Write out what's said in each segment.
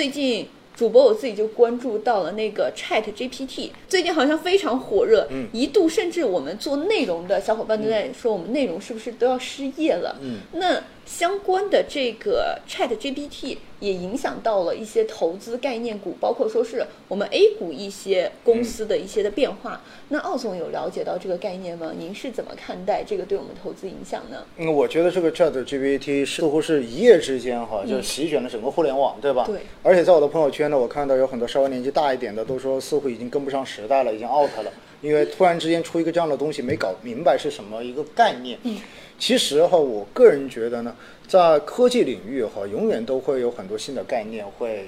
最近主播我自己就关注到了那个 Chat GPT，最近好像非常火热，嗯一度甚至我们做内容的小伙伴都在说，我们内容是不是都要失业了？嗯那相关的这个 Chat GPT 也影响到了一些投资概念股，包括说是我们 A 股一些公司的一些的变化。那奥总有了解到这个概念吗？您是怎么看待这个对我们投资影响呢？嗯，我觉得这个 Chat GPT 似乎是一夜之间哈，就席卷了整个互联网，对吧？对。而且在我的朋友圈呢，我看到有很多稍微年纪大一点的都说，似乎已经跟不上时代了，已经 out 了，因为突然之间出一个这样的东西，没搞明白是什么一个概念。嗯。其实哈，我个人觉得呢，在科技领域哈，永远都会有很多新的概念会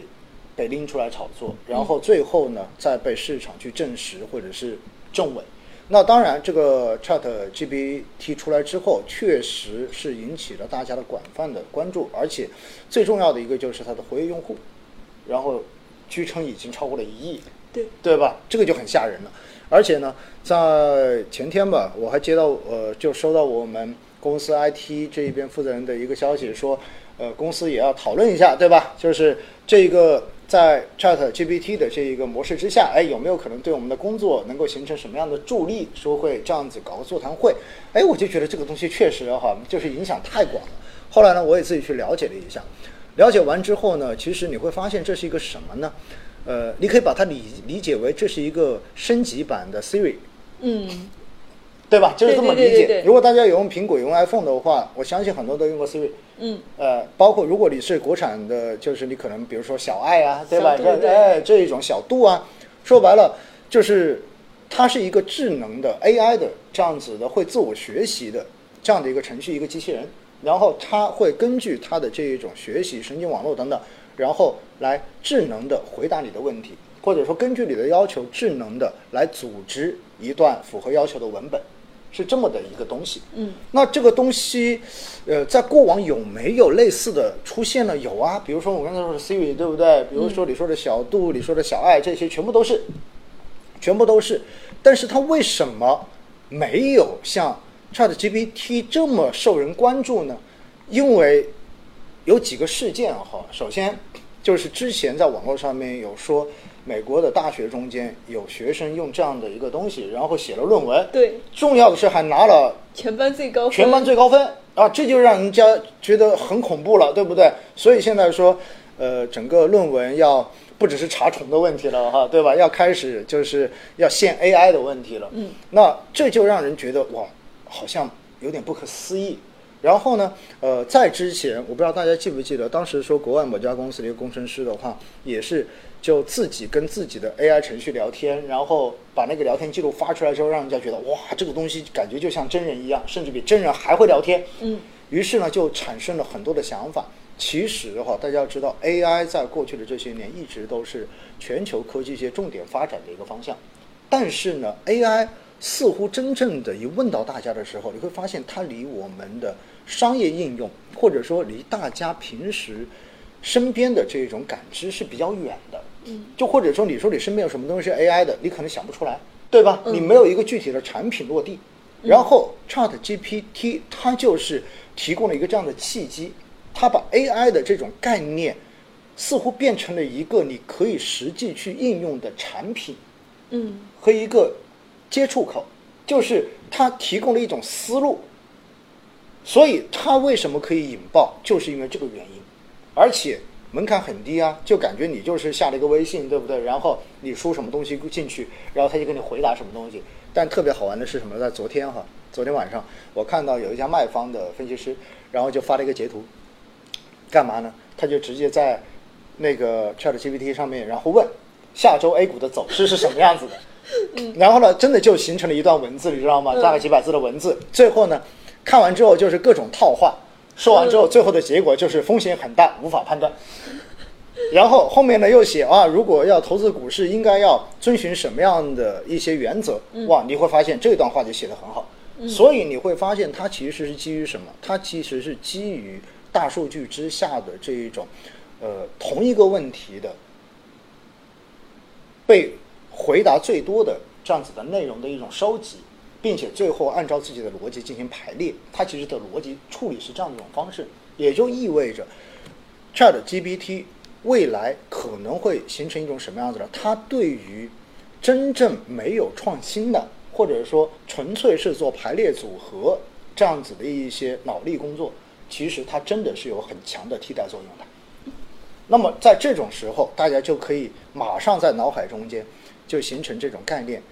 被拎出来炒作，然后最后呢，再被市场去证实或者是证伪。那当然，这个 Chat GPT 出来之后，确实是引起了大家的广泛的关注，而且最重要的一个就是它的活跃用户，然后据称已经超过了一亿，对对吧？这个就很吓人了。而且呢，在前天吧，我还接到呃，就收到我们公司 IT 这一边负责人的一个消息，说，呃，公司也要讨论一下，对吧？就是这个在 Chat GPT 的这一个模式之下，哎，有没有可能对我们的工作能够形成什么样的助力？说会这样子搞个座谈会，哎，我就觉得这个东西确实哈，就是影响太广了。后来呢，我也自己去了解了一下，了解完之后呢，其实你会发现这是一个什么呢？呃，你可以把它理理解为这是一个升级版的 Siri，嗯，对吧？就是这么理解。对如果大家有用苹果、有用 iPhone 的话，我相信很多都用过 Siri。嗯，呃，包括如果你是国产的，就是你可能比如说小爱啊，对吧？对哎这一种小度啊，说白了就是它是一个智能的 AI 的这样子的会自我学习的这样的一个程序，一个机器人，然后它会根据它的这一种学习神经网络等等，然后来智能的回答你的问题，或者说根据你的要求智能的来组织一段符合要求的文本，是这么的一个东西。嗯，那这个东西，呃，在过往有没有类似的出现呢？有啊，比如说我刚才说的 Siri，对不对？比如说你说的小度，你说的小爱，这些全部都是，全部都是。但是它为什么没有像 Chat GPT 这么受人关注呢？因为有几个事件哈。首先就是之前在网络上面有说，美国的大学中间有学生用这样的一个东西，然后写了论文。对，重要的是还拿了全班最高分，全班最高分啊，这就让人家觉得很恐怖了，对不对？所以现在说，呃，整个论文要不只是查重的问题了哈，对吧？要开始就是要限 AI 的问题了。嗯，那这就让人觉得哇，好像有点不可思议。然后呢，呃，在之前，我不知道大家记不记得，当时说国外某家公司的一个工程师的话，也是就自己跟自己的 AI 程序聊天，然后把那个聊天记录发出来之后，让人家觉得哇，这个东西感觉就像真人一样，甚至比真人还会聊天。嗯，于是呢，就产生了很多的想法。其实的话，大家要知道，AI 在过去的这些年一直都是全球科技界重点发展的一个方向。但是呢，AI 似乎真正的一问到大家的时候，你会发现它离我们的商业应用，或者说离大家平时身边的这种感知是比较远的。嗯，就或者说你说你身边有什么东西是 AI 的，你可能想不出来，对吧？嗯你没有一个具体的产品落地。然后 Chat GPT 它就是提供了一个这样的契机，它把 AI 的这种概念似乎变成了一个你可以实际去应用的产品嗯和一个接触口，就是它提供了一种思路。所以它为什么可以引爆，就是因为这个原因，而且门槛很低啊，就感觉你就是下了一个微信，对不对？然后你输什么东西进去，然后他就给你回答什么东西。但特别好玩的是什么？在昨天哈，昨天晚上我看到有一家卖方的分析师，然后就发了一个截图，干嘛呢？他就直接在那个 Chat GPT 上面，然后问下周 A 股的走势是什么样子的。然后呢，真的就形成了一段文字，你知道吗？嗯大概几百字的文字。最后呢，看完之后就是各种套话，说完之后，最后的结果就是风险很大，无法判断。然后后面呢又写啊，如果要投资股市，应该要遵循什么样的一些原则？哇，你会发现这段话就写得很好。所以你会发现，它其实是基于什么？它其实是基于大数据之下的这一种，呃，同一个问题的被回答最多的这样子的内容的一种收集，并且最后按照自己的逻辑进行排列。它其实的逻辑处理是这样的一种方式，也就意味着 Chat GPT 未来可能会形成一种什么样子呢？它对于真正没有创新的，或者说纯粹是做排列组合这样子的一些脑力工作，其实它真的是有很强的替代作用的。那么在这种时候，大家就可以马上在脑海中间就形成这种概念，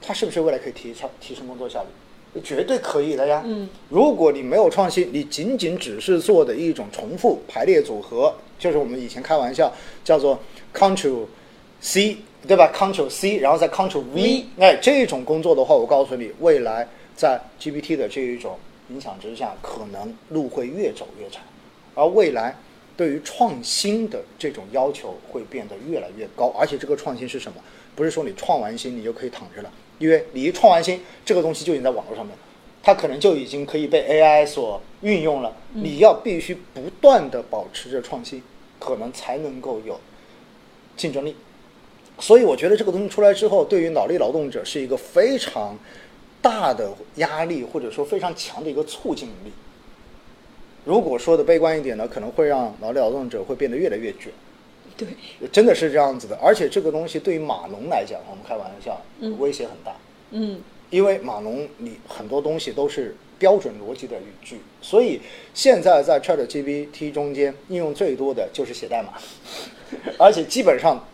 它是不是未来可以提高提升工作效率？绝对可以的呀。嗯，如果你没有创新，你仅仅只是做的一种重复排列组合，就是我们以前开玩笑叫做 Ctrl C，对吧？Ctrl C，然后再 Ctrl V，V 哎，这种工作的话，我告诉你，未来在 GPT 的这一种影响之下，可能路会越走越长，而未来对于创新的这种要求会变得越来越高，而且这个创新是什么？不是说你创完新你就可以躺着了，因为你一创完新，这个东西就已经在网络上面了，它可能就已经可以被 AI 所运用了。你要必须不断的保持着创新，可能才能够有竞争力。所以我觉得这个东西出来之后，对于脑力劳动者是一个非常大的压力，或者说非常强的一个促进力。如果说的悲观一点呢，可能会让脑力劳动者会变得越来越卷。对，真的是这样子的。而且这个东西对于马农来讲，我们开玩笑，嗯威胁很大。嗯因为马农你很多东西都是标准逻辑的语句，所以现在在 Chat GPT 中间应用最多的就是写代码，而且基本上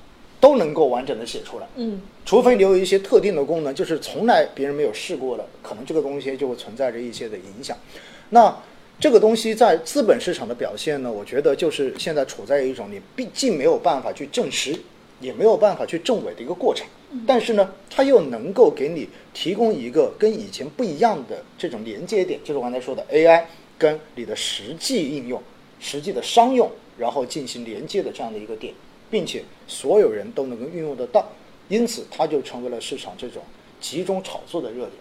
都能够完整的写出来。嗯除非你有一些特定的功能，就是从来别人没有试过的，可能这个东西就会存在着一些的影响。那这个东西在资本市场的表现呢，我觉得就是现在处在一种你毕竟没有办法去证实，也没有办法去证伪的一个过程。但是呢，它又能够给你提供一个跟以前不一样的这种连接点，就是我刚才说的 AI 跟你的实际应用、实际的商用，然后进行连接的这样的一个点，并且所有人都能够运用得到，因此它就成为了市场这种集中炒作的热点。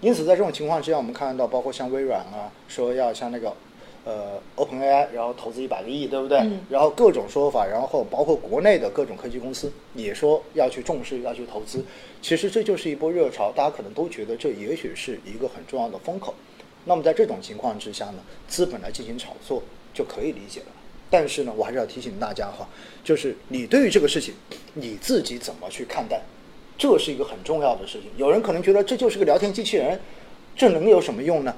因此，在这种情况之下，我们看到包括像微软啊，说要像那个呃 OpenAI，然后投资一百个亿，对不对？嗯然后各种说法，然后包括国内的各种科技公司也说要去重视，要去投资。其实这就是一波热潮，大家可能都觉得这也许是一个很重要的风口。那么在这种情况之下呢，资本来进行炒作就可以理解了。但是呢，我还是要提醒大家哈，就是你对于这个事情你自己怎么去看待，这是一个很重要的事情。有人可能觉得这就是个聊天机器人，这能有什么用呢？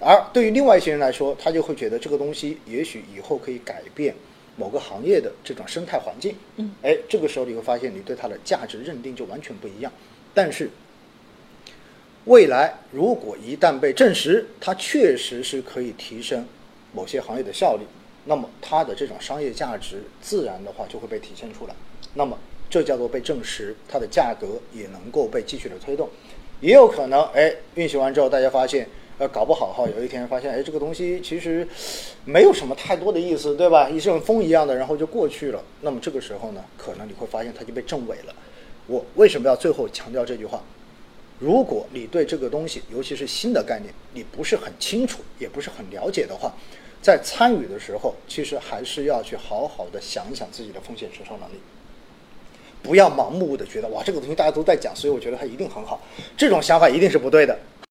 而对于另外一些人来说，他就会觉得这个东西也许以后可以改变某个行业的这种生态环境。嗯，哎，这个时候你会发现你对它的价值认定就完全不一样。但是未来如果一旦被证实，它确实是可以提升某些行业的效率，那么它的这种商业价值自然的话就会被体现出来。那么这叫做被证实，它的价格也能够被继续的推动。也有可能，哎，运行完之后，大家发现，呃，搞不好哈，有一天发现，哎，这个东西其实没有什么太多的意思，对吧？一阵风一样的，然后就过去了。那么这个时候呢，可能你会发现它就被证伪了。我为什么要最后强调这句话？如果你对这个东西，尤其是新的概念，你不是很清楚，也不是很了解的话，在参与的时候，其实还是要去好好的想一想自己的风险承受能力。不要盲目的觉得哇，这个东西大家都在讲，所以我觉得它一定很好，这种想法一定是不对的。